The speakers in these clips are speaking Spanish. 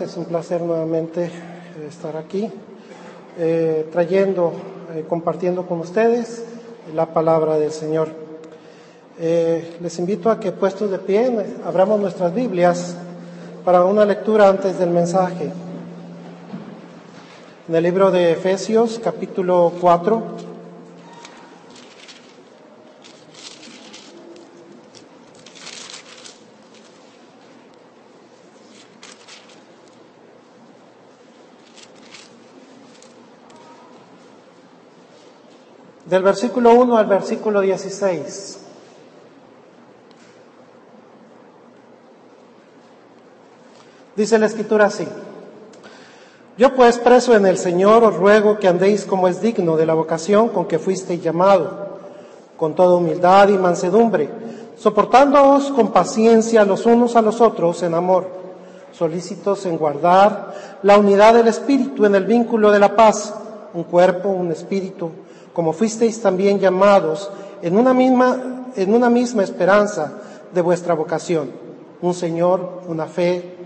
es un placer nuevamente eh, estar aquí, eh, trayendo, eh, compartiendo con ustedes la palabra del Señor. les invito a que puestos de pie, abramos nuestras Biblias para una lectura antes del mensaje. En el libro de Efesios, capítulo 4. Del versículo 1 al versículo 16. Dice la escritura así. Yo pues preso en el Señor os ruego que andéis como es digno de la vocación con que fuisteis llamado, con toda humildad y mansedumbre, soportándoos con paciencia los unos a los otros en amor, solícitos en guardar la unidad del Espíritu en el vínculo de la paz, un cuerpo, un espíritu, como fuisteis también llamados en una misma, en una misma esperanza de vuestra vocación, un Señor, una fe,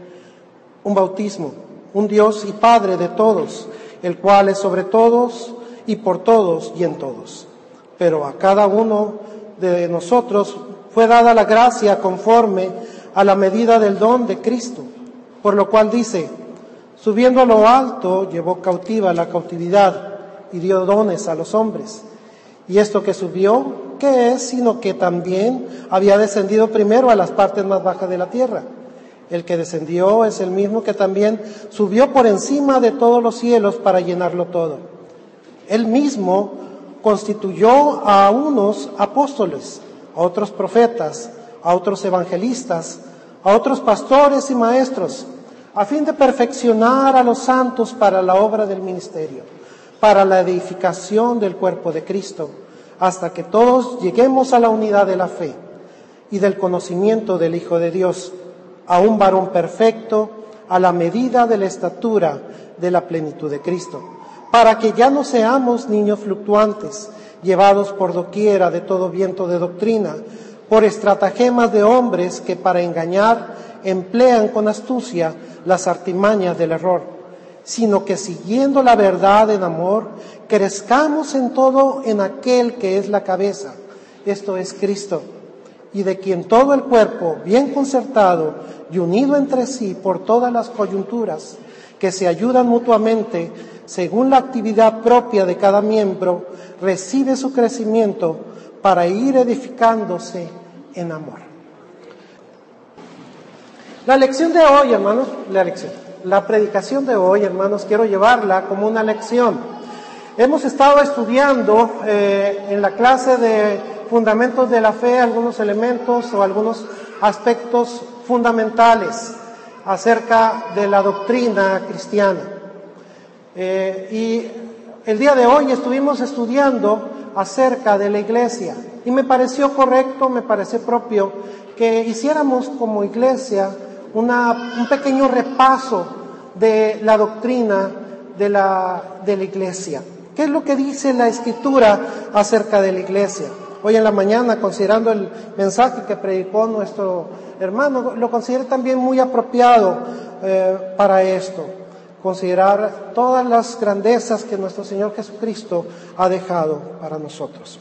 un bautismo, un Dios y Padre de todos, el cual es sobre todos y por todos y en todos. Pero a cada uno de nosotros fue dada la gracia conforme a la medida del don de Cristo, por lo cual dice, subiendo a lo alto, llevó cautiva la cautividad y dio dones a los hombres. Y esto que subió, ¿qué es? Sino que también había descendido primero a las partes más bajas de la tierra. El que descendió es el mismo que también subió por encima de todos los cielos para llenarlo todo. Él mismo constituyó a unos apóstoles, a otros profetas, a otros evangelistas, a otros pastores y maestros, a fin de perfeccionar a los santos para la obra del ministerio para la edificación del cuerpo de Cristo, hasta que todos lleguemos a la unidad de la fe y del conocimiento del Hijo de Dios, a un varón perfecto, a la medida de la estatura de la plenitud de Cristo, para que ya no seamos niños fluctuantes, llevados por doquiera de todo viento de doctrina, por estratagemas de hombres que para engañar emplean con astucia las artimañas del error sino que siguiendo la verdad en amor, crezcamos en todo en aquel que es la cabeza, esto es Cristo, y de quien todo el cuerpo, bien concertado y unido entre sí por todas las coyunturas, que se ayudan mutuamente según la actividad propia de cada miembro, recibe su crecimiento para ir edificándose en amor. La lección de hoy, hermanos, la lección la predicación de hoy, hermanos, quiero llevarla como una lección. Hemos estado estudiando eh, en la clase de fundamentos de la fe algunos elementos o algunos aspectos fundamentales acerca de la doctrina cristiana. Eh, y el día de hoy estuvimos estudiando acerca de la iglesia y me pareció correcto, me pareció propio que hiciéramos como iglesia un pequeño repaso de la doctrina de la, de la iglesia. ¿Qué es lo que dice la escritura acerca de la iglesia? Hoy en la mañana, considerando el mensaje que predicó nuestro hermano, lo consideré también muy apropiado eh, para esto, considerar todas las grandezas que nuestro Señor Jesucristo ha dejado para nosotros.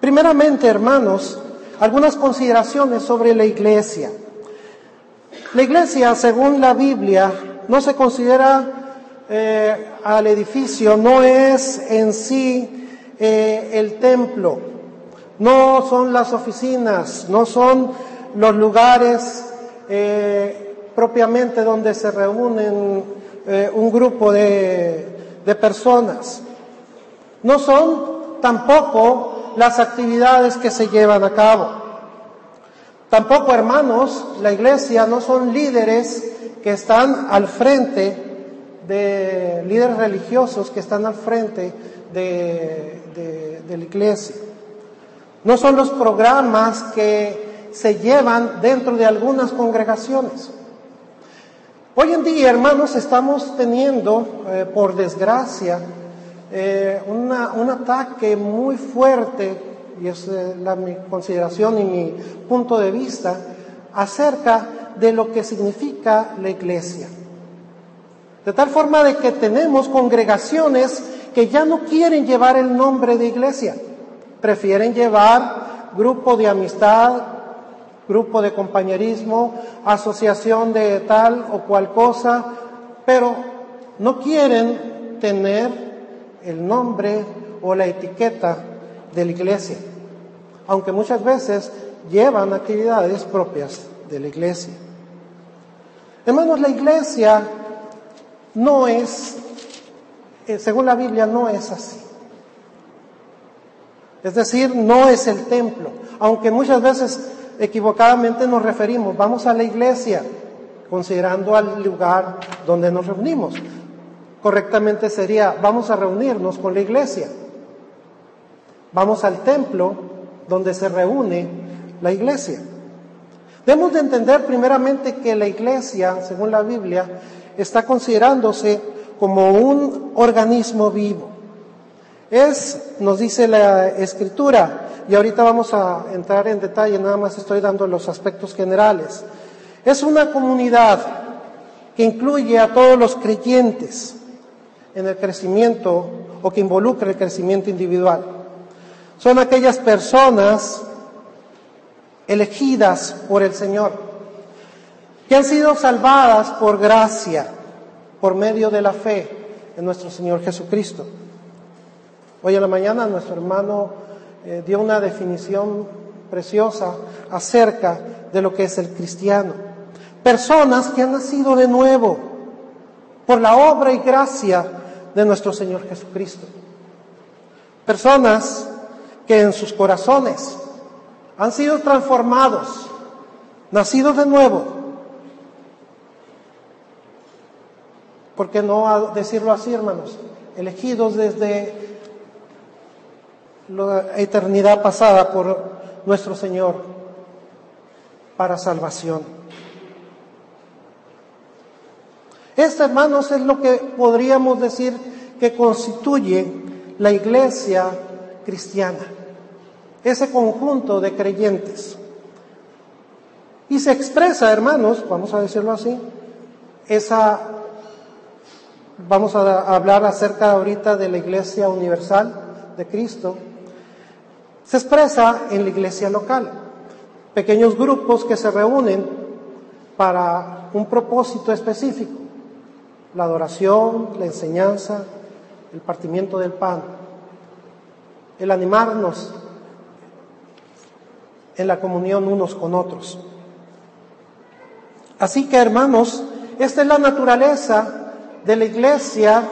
Primeramente, hermanos, algunas consideraciones sobre la iglesia. La iglesia, según la Biblia, no se considera eh, al edificio, no es en sí eh, el templo, no son las oficinas, no son los lugares eh, propiamente donde se reúnen un grupo de, de personas. No son tampoco las actividades que se llevan a cabo. Tampoco, hermanos, la iglesia no son líderes que están al frente de líderes religiosos que están al frente de, la iglesia. No son los programas que se llevan dentro de algunas congregaciones. Hoy en día, hermanos, estamos teniendo, eh, por desgracia, eh, un ataque muy fuerte y es eh, la, mi consideración y mi punto de vista, acerca de lo que significa la iglesia. De tal forma de que tenemos congregaciones que ya no quieren llevar el nombre de iglesia, prefieren llevar grupo de amistad, grupo de compañerismo, asociación de tal o cual cosa, pero no quieren tener el nombre o la etiqueta de la iglesia, aunque muchas veces llevan actividades propias de la iglesia. Hermanos, la iglesia no es, eh, según la Biblia, no es así. Es decir, no es el templo, aunque muchas veces equivocadamente nos referimos, vamos a la iglesia, considerando al lugar donde nos reunimos. Correctamente sería, vamos a reunirnos con la iglesia. Vamos al templo donde se reúne la iglesia. Debemos de entender primeramente que la iglesia, según la Biblia, está considerándose como un organismo vivo. Es, nos dice la escritura, y ahorita vamos a entrar en detalle, nada más estoy dando los aspectos generales. Es una comunidad que incluye a todos los creyentes en el crecimiento o que involucra el crecimiento individual. Son aquellas personas elegidas por el Señor, que han sido salvadas por gracia, por medio de la fe en nuestro Señor Jesucristo. Hoy en la mañana nuestro hermano eh, dio una definición preciosa acerca de lo que es el cristiano. Personas que han nacido de nuevo por la obra y gracia de nuestro Señor Jesucristo. Personas que en sus corazones han sido transformados, nacidos de nuevo. ¿Por qué no decirlo así, hermanos? Elegidos desde la eternidad pasada por nuestro Señor para salvación. Esto, hermanos, es lo que podríamos decir que constituye la iglesia cristiana, ese conjunto de creyentes. Y se expresa, hermanos, vamos a decirlo así, esa, vamos a hablar acerca ahorita de la iglesia universal de Cristo, se expresa en la iglesia local. Pequeños grupos que se reúnen para un propósito específico. La adoración, la enseñanza, el partimiento del pan, el animarnos en la comunión unos con otros. Así que hermanos, esta es la naturaleza de la iglesia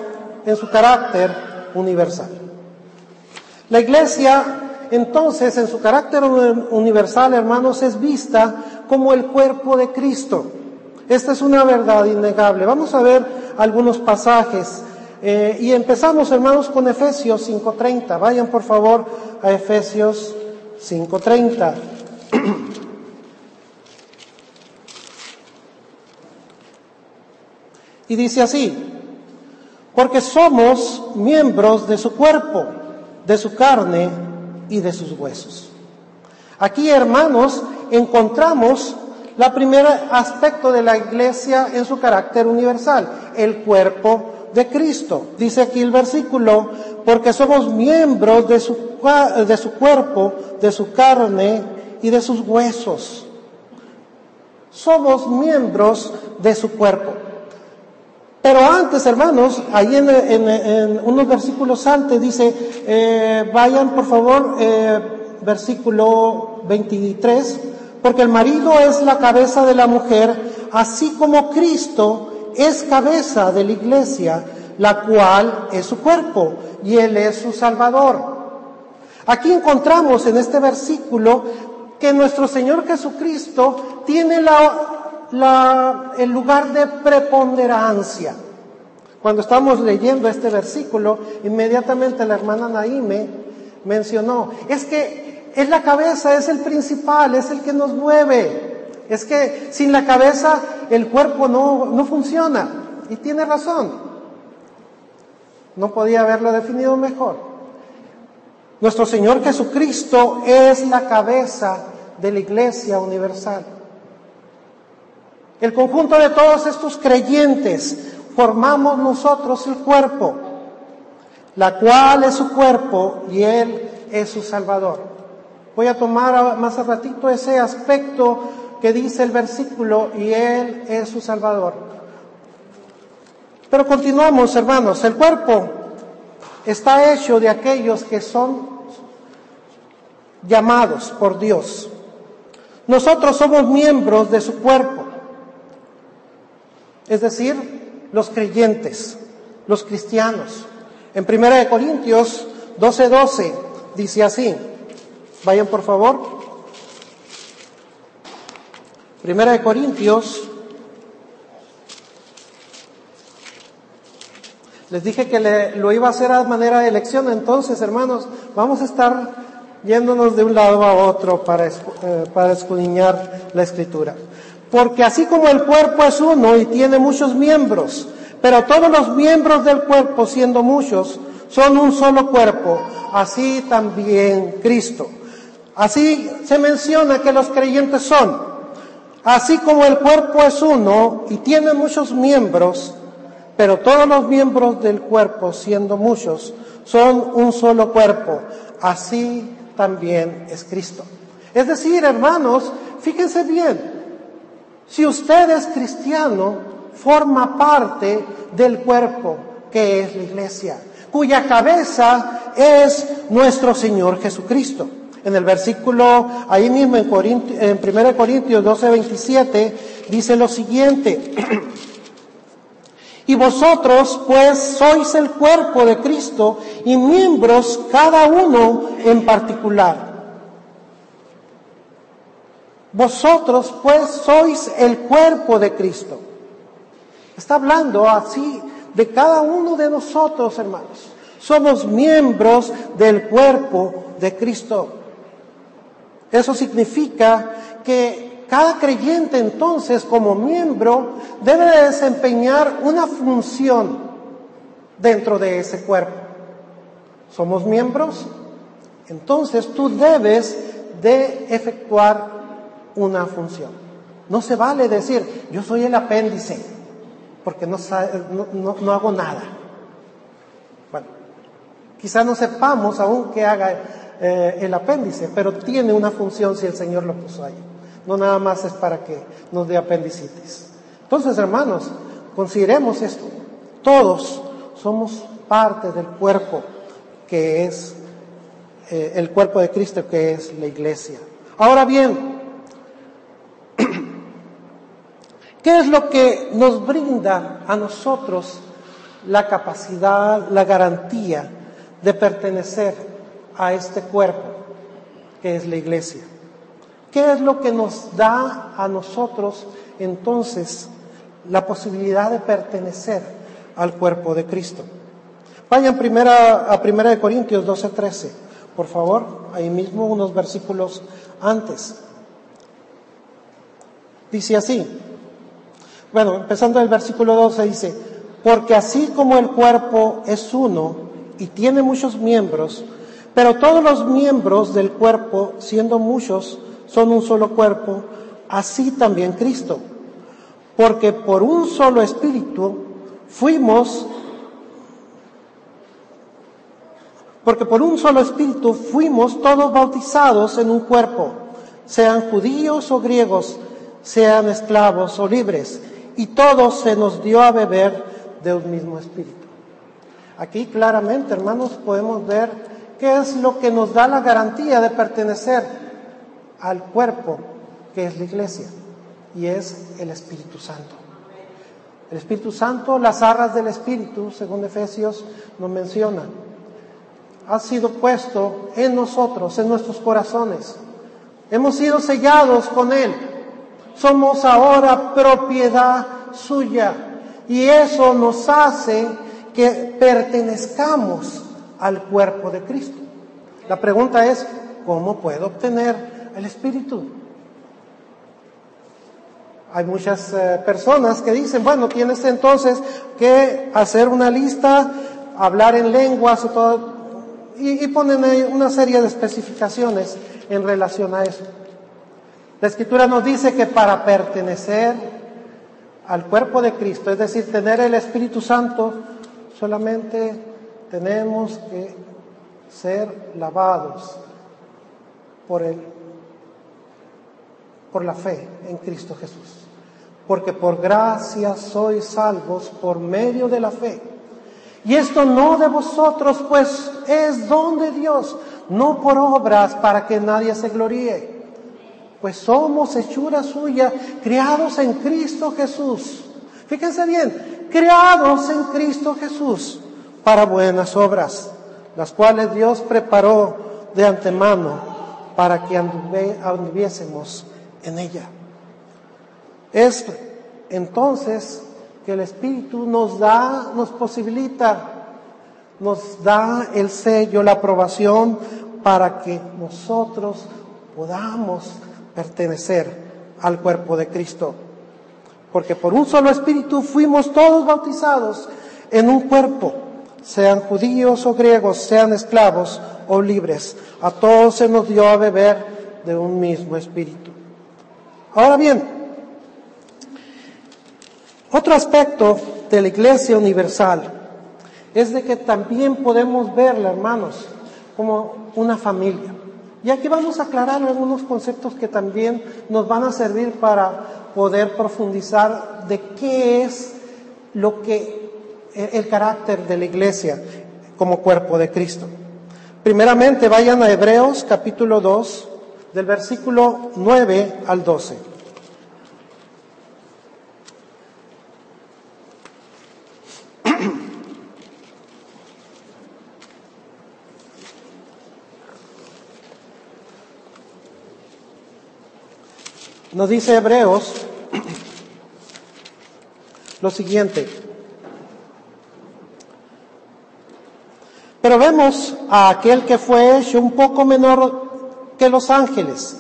en su carácter universal. La iglesia entonces en su carácter universal, hermanos, es vista como el cuerpo de Cristo. Esta es una verdad innegable. Vamos a ver algunos pasajes. Eh, y empezamos, hermanos, con Efesios 5.30. Vayan, por favor, a Efesios 5.30. y dice así, porque somos miembros de su cuerpo, de su carne y de sus huesos. Aquí, hermanos, encontramos la primer aspecto de la iglesia en su carácter universal, el cuerpo de Cristo. Dice aquí el versículo, porque somos miembros de su, de su cuerpo, de su carne y de sus huesos. Somos miembros de su cuerpo. Pero antes, hermanos, ahí en, unos versículos antes dice, eh, vayan por favor, eh, versículo 23, porque el marido es la cabeza de la mujer, así como Cristo es cabeza de la iglesia, la cual es su cuerpo, y Él es su Salvador. Aquí encontramos en este versículo que nuestro Señor Jesucristo tiene la el lugar de preponderancia. Cuando estamos leyendo este versículo, inmediatamente la hermana Naime mencionó, es que es la cabeza, es el principal, es el que nos mueve. Es que sin la cabeza el cuerpo no, no funciona. Y tiene razón. No podía haberlo definido mejor. Nuestro Señor Jesucristo es la cabeza de la Iglesia Universal. El conjunto de todos estos creyentes formamos nosotros el cuerpo, la cual es su cuerpo y Él es su Salvador. Voy a tomar más a ratito ese aspecto que dice el versículo y Él es su Salvador. Pero continuamos, hermanos. El cuerpo está hecho de aquellos que son llamados por Dios. Nosotros somos miembros de su cuerpo, es decir, los creyentes, los cristianos. En 1 Corintios 12:12 12 dice así, vayan por favor, 1 Corintios, les dije que lo iba a hacer a manera de elección, entonces hermanos, vamos a estar yéndonos de un lado a otro para, eh, para escudriñar la escritura. Porque así como el cuerpo es uno y tiene muchos miembros, pero todos los miembros del cuerpo, siendo muchos, son un solo cuerpo, así también Cristo. Así se menciona que los creyentes son. Así como el cuerpo es uno y tiene muchos miembros, pero todos los miembros del cuerpo, siendo muchos, son un solo cuerpo. Así también es Cristo. Es decir, hermanos, fíjense bien, si usted es cristiano, forma parte del cuerpo que es la iglesia, cuya cabeza es nuestro Señor Jesucristo. En el versículo, ahí mismo en, en 1 Corintios 12, 27, dice lo siguiente. Y vosotros, pues, sois el cuerpo de Cristo y miembros cada uno en particular. Vosotros, pues, sois el cuerpo de Cristo. Está hablando así de cada uno de nosotros, hermanos. Somos miembros del cuerpo de Cristo. Eso significa que cada creyente entonces como miembro debe desempeñar una función dentro de ese cuerpo. ¿Somos miembros? Entonces tú debes de efectuar una función. No se vale decir, yo soy el apéndice, porque no, no, hago nada. Bueno, quizás no sepamos aún que haga eh, el apéndice, pero tiene una función si el Señor lo puso ahí no nada más es para que nos dé apendicitis. Entonces, hermanos, consideremos esto. Todos somos parte del cuerpo que es eh, el cuerpo de Cristo, que es la iglesia. Ahora bien, ¿qué es lo que nos brinda a nosotros la capacidad, la garantía de pertenecer a este cuerpo que es la iglesia? ¿Qué es lo que nos da a nosotros entonces la posibilidad de pertenecer al cuerpo de Cristo? Vayan primera, a Primera de Corintios 12, 13, por favor, ahí mismo unos versículos antes. Dice así, bueno, empezando el versículo 12 dice, porque así como el cuerpo es uno y tiene muchos miembros, pero todos los miembros del cuerpo, siendo muchos, son un solo cuerpo, así también Cristo. Porque por un solo espíritu fuimos, porque por un solo espíritu fuimos todos bautizados en un cuerpo, sean judíos o griegos, sean esclavos o libres, y todos se nos dio a beber de un mismo espíritu. Aquí claramente, hermanos, podemos ver qué es lo que nos da la garantía de pertenecer al cuerpo que es la iglesia y es el Espíritu Santo. El Espíritu Santo, las arras del Espíritu, según Efesios nos menciona, ha sido puesto en nosotros, en nuestros corazones. Hemos sido sellados con Él. Somos ahora propiedad suya. Y eso nos hace que pertenezcamos al cuerpo de Cristo. La pregunta es, ¿cómo puedo obtener el Espíritu. Hay muchas eh, personas que dicen, bueno, tienes entonces que hacer una lista, hablar en lenguas o todo, y, y ponen ahí una serie de especificaciones en relación a eso. La escritura nos dice que para pertenecer al cuerpo de Cristo, es decir, tener el Espíritu Santo, solamente tenemos que ser lavados por el por la fe en Cristo Jesús. Porque por gracia sois salvos por medio de la fe. Y esto no de vosotros, pues es don de Dios, no por obras para que nadie se gloríe. Pues somos hechura suya, criados en Cristo Jesús. Fíjense bien, criados en Cristo Jesús para buenas obras, las cuales Dios preparó de antemano para que anduviésemos en ella. Es entonces que el Espíritu nos da, nos posibilita, nos da el sello, la aprobación para que nosotros podamos pertenecer al cuerpo de Cristo. Porque por un solo Espíritu fuimos todos bautizados en un cuerpo, sean judíos o griegos, sean esclavos o libres. A todos se nos dio a beber de un mismo Espíritu. Ahora bien, otro aspecto de la Iglesia Universal es de que también podemos verla, hermanos, como una familia. Y aquí vamos a aclarar algunos conceptos que también nos van a servir para poder profundizar de qué es lo que el carácter de la iglesia como cuerpo de Cristo. Primeramente vayan a Hebreos capítulo 2, del versículo 9 al 12. Nos dice Hebreos lo siguiente. Pero vemos a aquel que fue hecho un poco menor que los ángeles,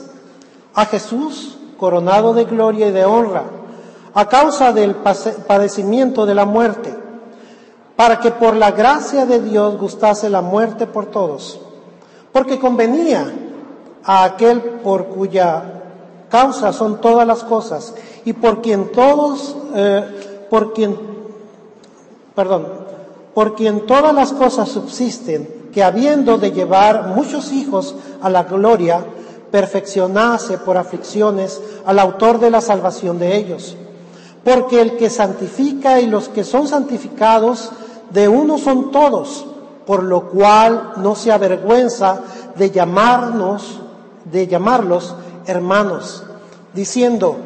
a Jesús coronado de gloria y de honra, a causa del padecimiento de la muerte, para que por la gracia de Dios gustase la muerte por todos, porque convenía a aquel por cuya causa son todas las cosas y por quien todos, eh, por quien, perdón, por quien todas las cosas subsisten, que habiendo de llevar muchos hijos a la gloria, perfeccionase por aflicciones al autor de la salvación de ellos. Porque el que santifica y los que son santificados, de uno son todos, por lo cual no se avergüenza de llamarnos, de llamarlos hermanos, diciendo,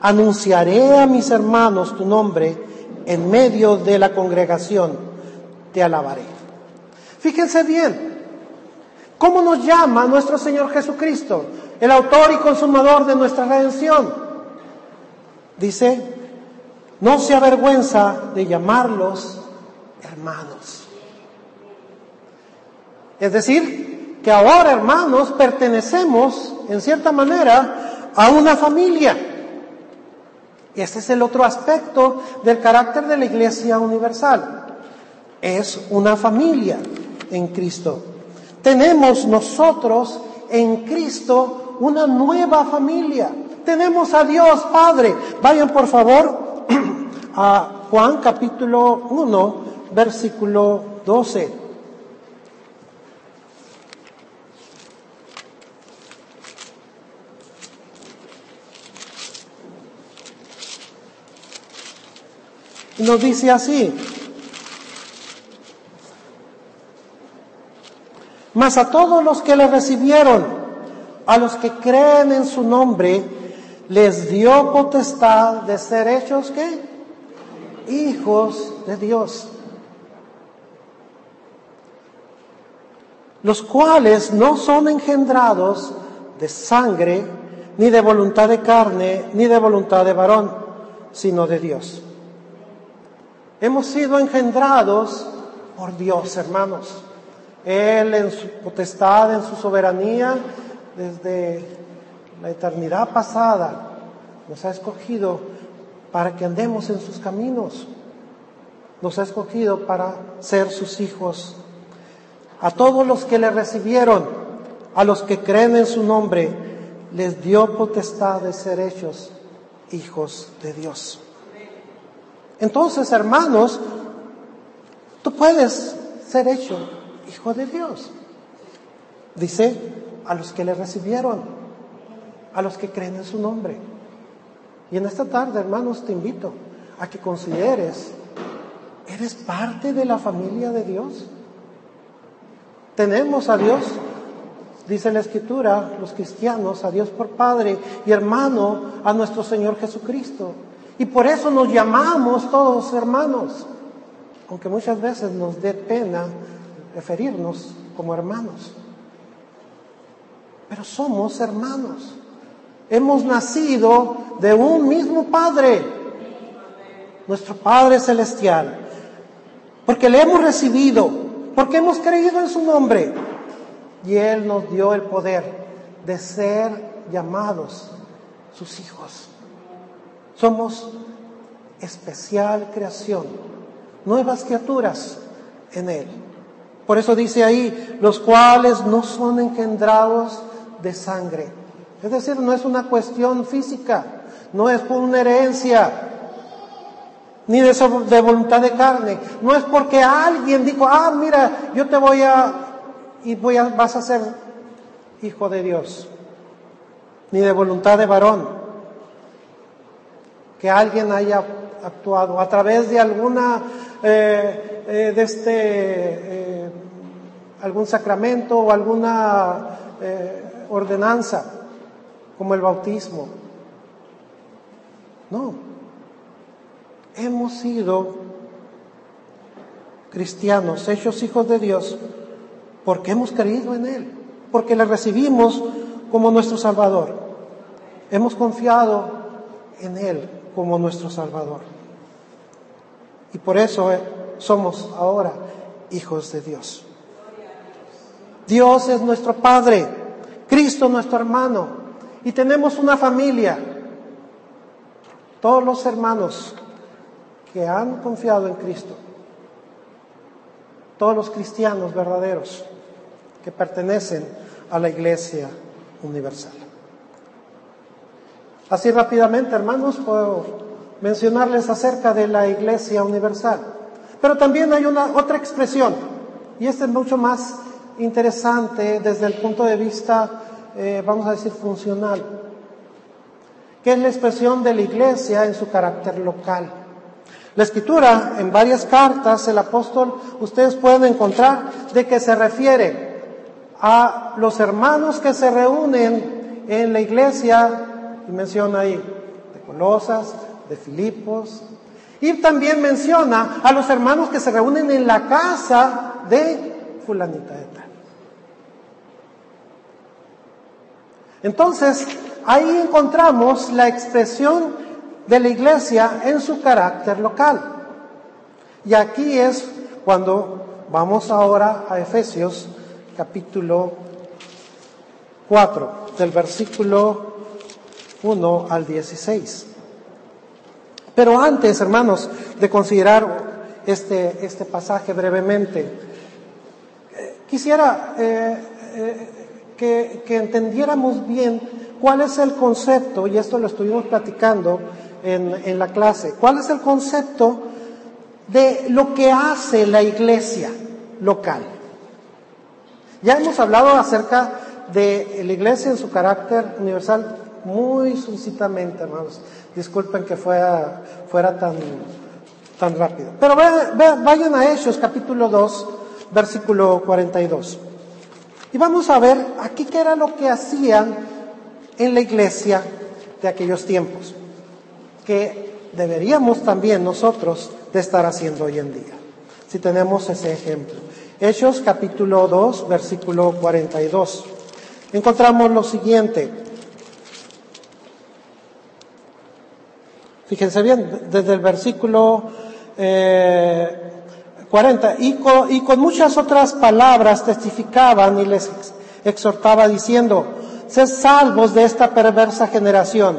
anunciaré a mis hermanos tu nombre en medio de la congregación, te alabaré. Fíjense bien, ¿cómo nos llama nuestro Señor Jesucristo, el autor y consumador de nuestra redención? Dice, no se avergüenza de llamarlos hermanos. Es decir, que ahora, hermanos, pertenecemos, en cierta manera, a una familia. Y este es el otro aspecto del carácter de la Iglesia Universal. Es una familia en Cristo. Tenemos nosotros en Cristo una nueva familia. Tenemos a Dios Padre. Vayan por favor a Juan capítulo 1, versículo 12. Y nos dice así, mas a todos los que le recibieron, a los que creen en su nombre, les dio potestad de ser hechos qué? Hijos de Dios. Los cuales no son engendrados de sangre, ni de voluntad de carne, ni de voluntad de varón, sino de Dios. Hemos sido engendrados por Dios, hermanos. Él en su potestad, en su soberanía, desde la eternidad pasada, nos ha escogido para que andemos en sus caminos. Nos ha escogido para ser sus hijos. A todos los que le recibieron, a los que creen en su nombre, les dio potestad de ser hechos hijos de Dios. Entonces, hermanos, tú puedes ser hecho hijo de Dios. Dice, a los que le recibieron, a los que creen en su nombre. Y en esta tarde, hermanos, te invito a que consideres, ¿eres parte de la familia de Dios? Tenemos a Dios, dice la Escritura, los cristianos, a Dios por Padre y hermano, a nuestro Señor Jesucristo. Y por eso nos llamamos todos hermanos, aunque muchas veces nos dé pena referirnos como hermanos. Pero somos hermanos. Hemos nacido de un mismo Padre, nuestro Padre Celestial, porque le hemos recibido, porque hemos creído en su nombre. Y Él nos dio el poder de ser llamados sus hijos. Somos especial creación, nuevas criaturas en Él. Por eso dice ahí, los cuales no son engendrados de sangre. Es decir, no es una cuestión física, no es por una herencia, ni de, de voluntad de carne. No es porque alguien dijo, ah, mira, yo te voy a, y voy a, vas a ser hijo de Dios. Ni de voluntad de varón que alguien haya actuado a través de alguna, eh, eh, de este, eh, algún sacramento o alguna ordenanza, como el bautismo. No, hemos sido cristianos, hechos hijos de Dios, porque hemos creído en Él, porque le recibimos como nuestro Salvador. Hemos confiado en Él como nuestro Salvador. Y por eso eh, somos ahora hijos de Dios. Dios es nuestro Padre, Cristo nuestro hermano, y tenemos una familia. Todos los hermanos que han confiado en Cristo, todos los cristianos verdaderos que pertenecen a la Iglesia Universal. Así rápidamente, hermanos, puedo mencionarles acerca de la Iglesia Universal. Pero también hay una otra expresión, y esta es mucho más interesante desde el punto de vista, eh, vamos a decir, funcional, que es la expresión de la Iglesia en su carácter local. La escritura, en varias cartas, el apóstol, ustedes pueden encontrar de que se refiere a los hermanos que se reúnen en la iglesia y menciona ahí de Colosas, de Filipos, y también menciona a los hermanos que se reúnen en la casa de fulanita de tal. Entonces, ahí encontramos la expresión de la iglesia en su carácter local. Y aquí es cuando vamos ahora a Efesios capítulo 4, del versículo 1 al 16. Pero antes, hermanos, de considerar este, este pasaje brevemente, quisiera eh, eh, que, que, entendiéramos bien cuál es el concepto, y esto lo estuvimos platicando en, en la clase, cuál es el concepto de lo que hace la iglesia local. Ya hemos hablado acerca de la iglesia en su carácter universal muy sucintamente, hermanos. Disculpen que fuera, fuera tan, tan rápido. Pero vayan a Hechos capítulo 2, versículo 42. Y vamos a ver aquí qué era lo que hacían en la iglesia de aquellos tiempos, que deberíamos también nosotros de estar haciendo hoy en día, si tenemos ese ejemplo. Hechos capítulo 2, versículo 42. Encontramos lo siguiente. Fíjense bien, desde el versículo 40, eh, y con, y con muchas otras palabras testificaban y les exhortaba diciendo, sed salvos de esta perversa generación.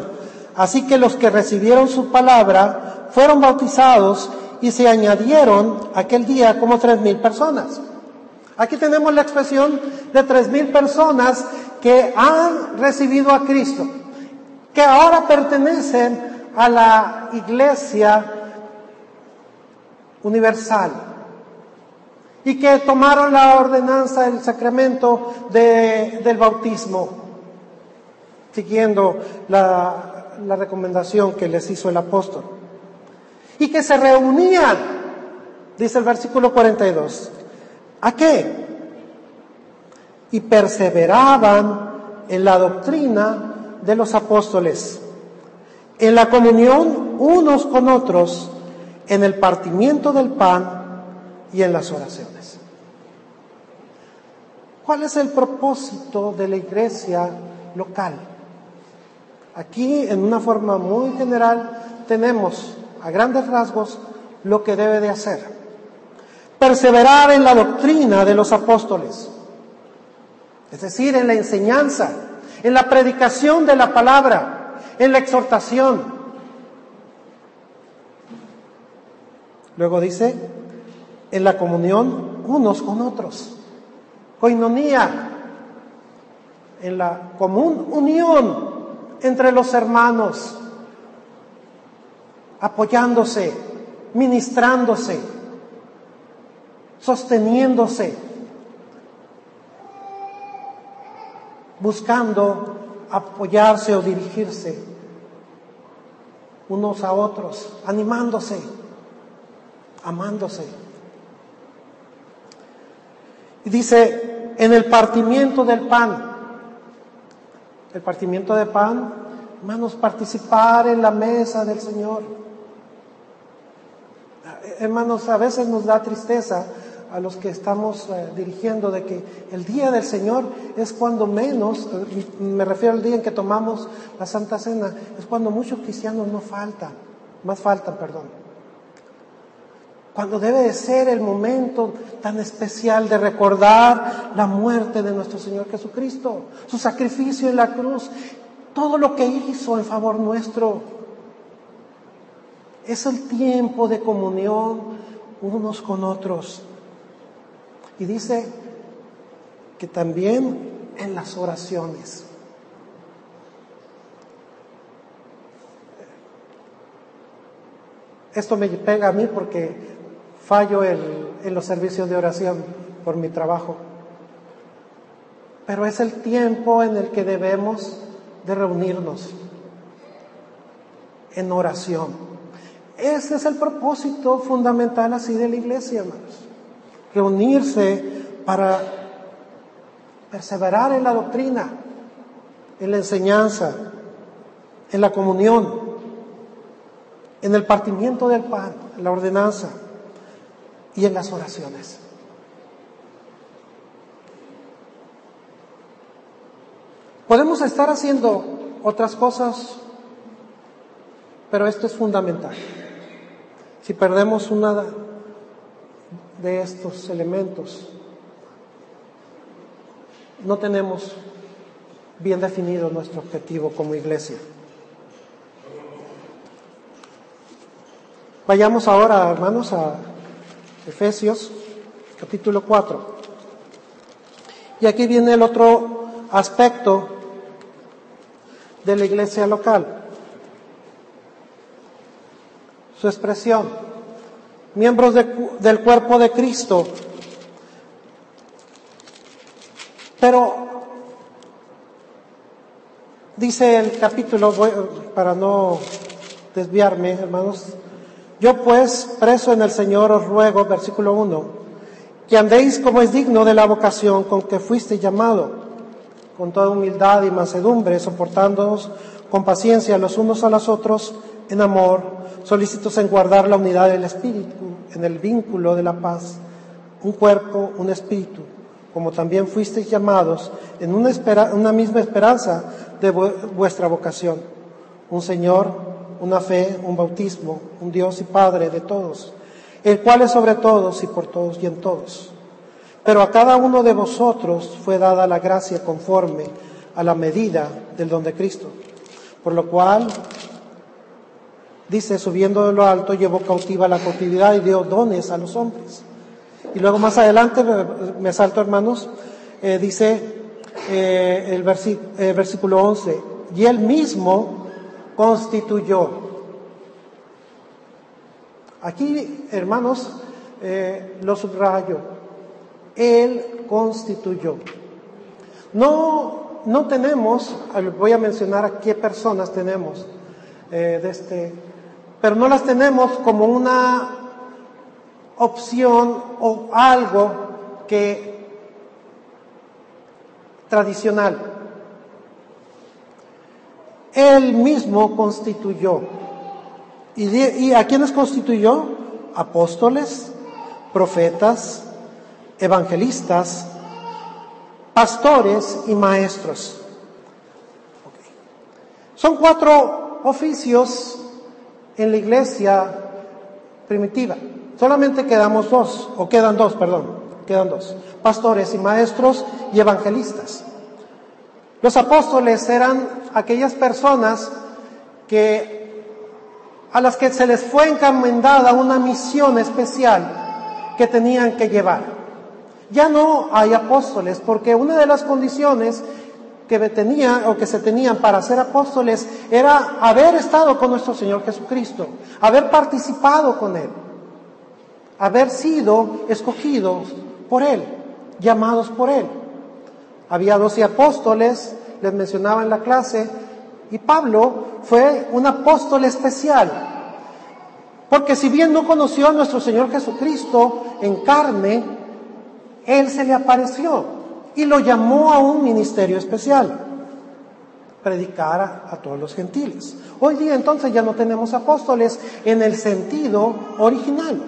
Así que los que recibieron su palabra fueron bautizados y se añadieron aquel día como tres mil personas. Aquí tenemos la expresión de tres mil personas que han recibido a Cristo, que ahora pertenecen a la iglesia universal y que tomaron la ordenanza del sacramento del bautismo, siguiendo la, la recomendación que les hizo el apóstol, y que se reunían, dice el versículo 42, ¿a qué? Y perseveraban en la doctrina de los apóstoles, en la comunión unos con otros, en el partimiento del pan y en las oraciones. ¿Cuál es el propósito de la iglesia local? Aquí, en una forma muy general, tenemos a grandes rasgos lo que debe de hacer. Perseverar en la doctrina de los apóstoles, es decir, en la enseñanza, en la predicación de la palabra, en la exhortación. Luego dice, en la comunión unos con otros. Coinonía, en la común unión entre los hermanos, apoyándose, ministrándose, sosteniéndose, buscando apoyarse o dirigirse unos a otros, animándose, amándose. Y dice, en el partimiento del pan, el partimiento de pan, hermanos, participar en la mesa del Señor. Hermanos, a veces nos da tristeza a los que estamos eh, dirigiendo de que el día del Señor es cuando menos, eh, me refiero al día en que tomamos la Santa Cena, es cuando muchos cristianos no faltan, más faltan, perdón cuando debe de ser el momento tan especial de recordar la muerte de nuestro Señor Jesucristo, su sacrificio en la cruz, todo lo que hizo en favor nuestro. Es el tiempo de comunión unos con otros. Y dice que también en las oraciones. Esto me pega a mí porque fallo en, los servicios de oración por mi trabajo. Pero es el tiempo en el que debemos de reunirnos en oración. Ese es el propósito fundamental así de la iglesia, hermanos. Reunirse para perseverar en la doctrina, en la enseñanza, en la comunión, en el partimiento del pan, en la ordenanza y en las oraciones. Podemos estar haciendo otras cosas, pero esto es fundamental. Si perdemos una de estos elementos, no tenemos bien definido nuestro objetivo como iglesia. Vayamos ahora, hermanos, a Efesios capítulo 4. Y aquí viene el otro aspecto de la iglesia local. Su expresión. Miembros del cuerpo de Cristo. Pero dice el capítulo, para no desviarme, hermanos, yo pues, preso en el Señor, os ruego, versículo 1, que andéis como es digno de la vocación con que fuiste llamado, con toda humildad y mansedumbre, soportándoos con paciencia los unos a los otros en amor, solícitos en guardar la unidad del Espíritu, en el vínculo de la paz, un cuerpo, un espíritu, como también fuisteis llamados en una, una misma esperanza de vuestra vocación, un Señor, una fe, un bautismo, un Dios y Padre de todos, el cual es sobre todos y por todos y en todos. Pero a cada uno de vosotros fue dada la gracia conforme a la medida del don de Cristo. Por lo cual, dice, subiendo de lo alto, llevó cautiva la cautividad y dio dones a los hombres. Y luego más adelante, me salto hermanos, eh, dice eh, el eh, versículo 11, y él mismo constituyó Aquí, hermanos, lo subrayo. Él constituyó. No, no tenemos, voy a mencionar a qué personas tenemos eh, de este, pero no las tenemos como una opción o algo que tradicional. Él mismo constituyó. ¿Y, ¿Y a quiénes constituyó? Apóstoles, profetas, evangelistas, pastores y maestros. Son cuatro oficios en la iglesia primitiva. Solamente quedamos dos, o quedan dos, perdón, quedan dos. Pastores y maestros y evangelistas. Los apóstoles eran aquellas personas que a las que se les fue encomendada una misión especial que tenían que llevar. Ya no hay apóstoles, porque una de las condiciones que tenía o que se tenían para ser apóstoles era haber estado con nuestro Señor Jesucristo, haber participado con Él, haber sido escogidos por Él, llamados por Él. Había doce apóstoles, les mencionaba en la clase, y Pablo fue un apóstol especial, porque si bien no conoció a nuestro Señor Jesucristo en carne, Él se le apareció y lo llamó a un ministerio especial, predicar a, todos los gentiles. Hoy día entonces ya no tenemos apóstoles en el sentido original.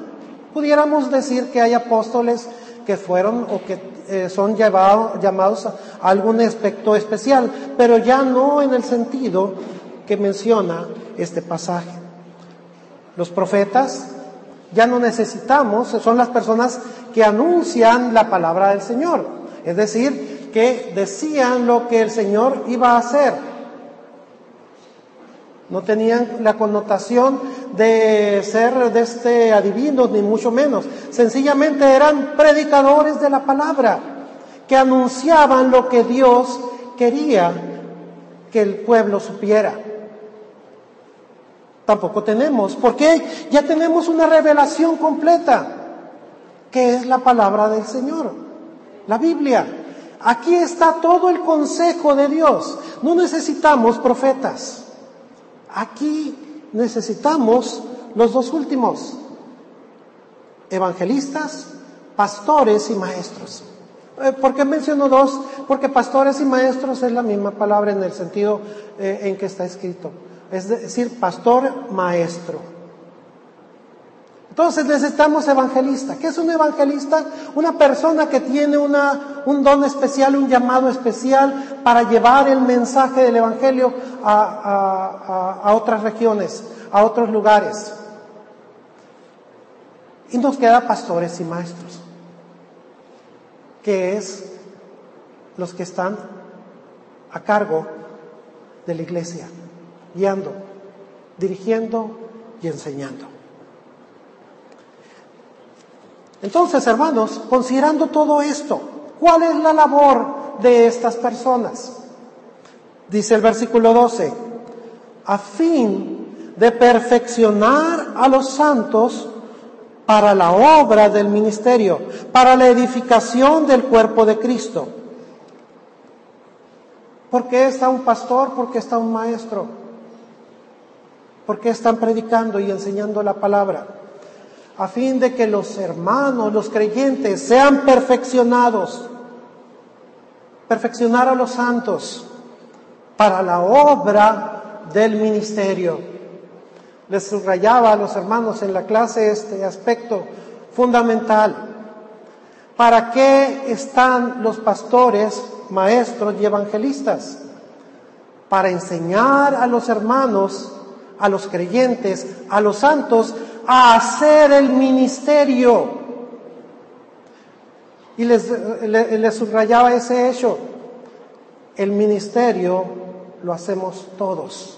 Pudiéramos decir que hay apóstoles que fueron o que eh, son llamados a algún aspecto especial, pero ya no en el sentido que menciona este pasaje. Los profetas ya no necesitamos, son las personas que anuncian la palabra del Señor, es decir, que decían lo que el Señor iba a hacer no tenían la connotación de ser de este adivinos, ni mucho menos. Sencillamente eran predicadores de la palabra, que anunciaban lo que Dios quería que el pueblo supiera. Tampoco tenemos, porque ya tenemos una revelación completa, que es la palabra del Señor, la Biblia. Aquí está todo el consejo de Dios. No necesitamos profetas. Aquí necesitamos los dos últimos, evangelistas, pastores y maestros. Eh, ¿Por qué menciono dos? Porque pastores y maestros es la misma palabra en el sentido eh, en que está escrito. Es decir, pastor, maestro. Entonces necesitamos evangelista. ¿Qué es un evangelista? Una persona que tiene un don especial, un llamado especial para llevar el mensaje del Evangelio a, a otras regiones, a otros lugares. Y nos queda pastores y maestros, que es los que están a cargo de la iglesia, guiando, dirigiendo y enseñando. Entonces, hermanos, considerando todo esto, ¿cuál es la labor de estas personas? Dice el versículo 12, a fin de perfeccionar a los santos para la obra del ministerio, para la edificación del cuerpo de Cristo. ¿Por qué está un pastor? ¿Por qué está un maestro? ¿Por qué están predicando y enseñando la palabra? A fin de que los hermanos, los creyentes, sean perfeccionados, perfeccionar a los santos para la obra del ministerio. Les subrayaba a los hermanos en la clase este aspecto fundamental. ¿Para qué están los pastores, maestros y evangelistas? Para enseñar a los hermanos, a los creyentes, a los santos, a hacer el ministerio. Y les, subrayaba ese hecho. El ministerio lo hacemos todos.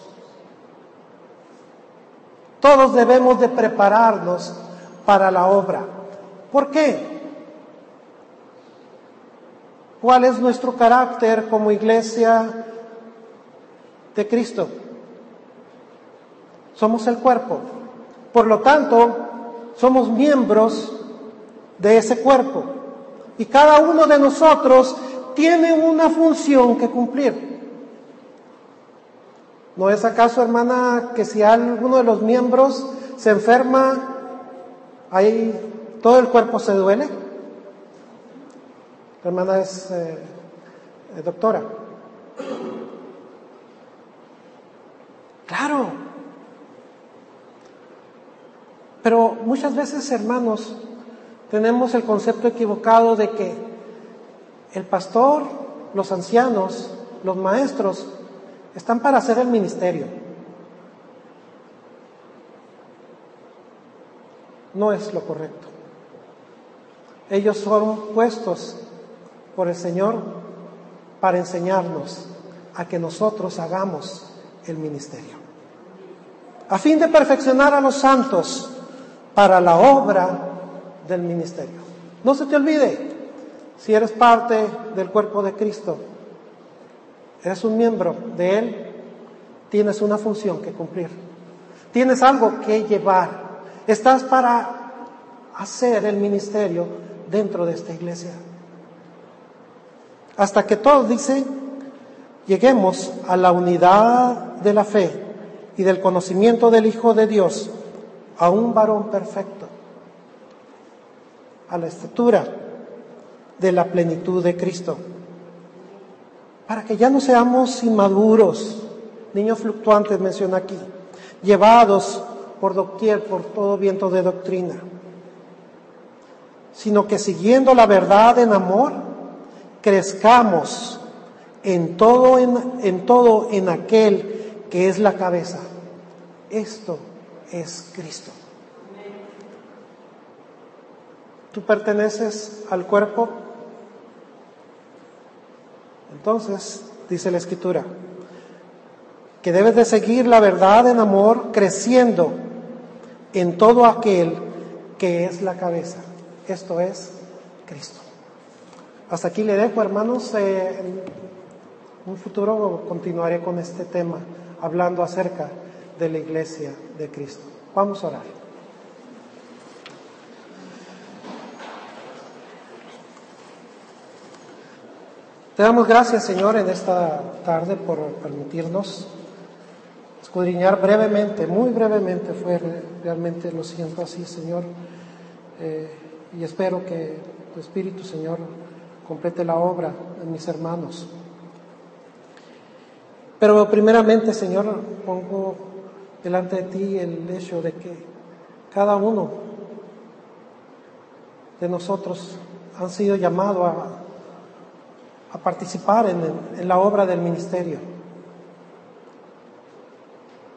Todos debemos de prepararnos para la obra. ¿Por qué? ¿Cuál es nuestro carácter como iglesia de Cristo? Somos el cuerpo. Por lo tanto, somos miembros de ese cuerpo y cada uno de nosotros tiene una función que cumplir. ¿No es acaso, hermana, que si alguno de los miembros se enferma, ahí todo el cuerpo se duele? La hermana es eh, doctora. Claro. Pero muchas veces, hermanos, tenemos el concepto equivocado de que el pastor, los ancianos, los maestros, están para hacer el ministerio. No es lo correcto. Ellos son puestos por el Señor para enseñarnos a que nosotros hagamos el ministerio. A fin de perfeccionar a los santos para la obra del ministerio. No se te olvide, si eres parte del cuerpo de Cristo, eres un miembro de Él, tienes una función que cumplir, tienes algo que llevar, estás para hacer el ministerio dentro de esta iglesia. Hasta que todos, dice, lleguemos a la unidad de la fe y del conocimiento del Hijo de Dios, a un varón perfecto, a la estatura de la plenitud de Cristo, para que ya no seamos inmaduros, niños fluctuantes menciona aquí, llevados por doquier, por todo viento de doctrina, sino que siguiendo la verdad en amor, crezcamos en todo en, en todo en aquel que es la cabeza. Esto es Cristo. Tú perteneces al cuerpo. Entonces, dice la Escritura, que debes de seguir la verdad en amor, creciendo en todo aquel que es la cabeza. Esto es Cristo. Hasta aquí le dejo, hermanos. Eh, en un futuro continuaré con este tema, hablando acerca de la iglesia de Cristo. Vamos a orar. Te damos gracias, Señor, en esta tarde por permitirnos escudriñar brevemente, muy brevemente fue realmente, lo siento así, Señor, eh, y espero que tu Espíritu, Señor, complete la obra en mis hermanos. Pero primeramente, Señor, pongo delante de ti el hecho de que cada uno de nosotros han sido llamados a, participar en, en la obra del ministerio.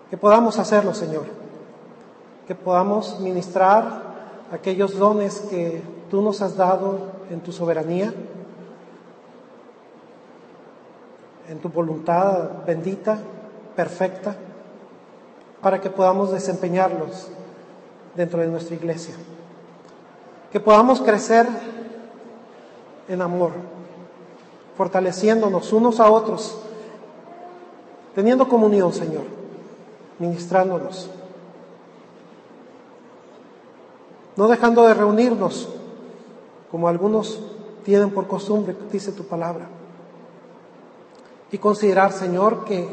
Que podamos hacerlo, Señor. Que podamos ministrar aquellos dones que tú nos has dado en tu soberanía en tu voluntad bendita, perfecta, para que podamos desempeñarlos dentro de nuestra iglesia. Que podamos crecer en amor, fortaleciéndonos unos a otros, teniendo comunión, Señor, ministrándonos, no dejando de reunirnos como algunos tienen por costumbre, dice tu palabra y considerar, Señor, que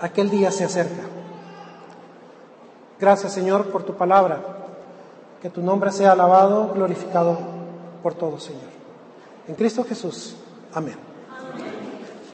aquel día se acerca. Gracias, Señor, por tu palabra. Que tu nombre sea alabado, glorificado por todos, Señor. En Cristo Jesús. Amén.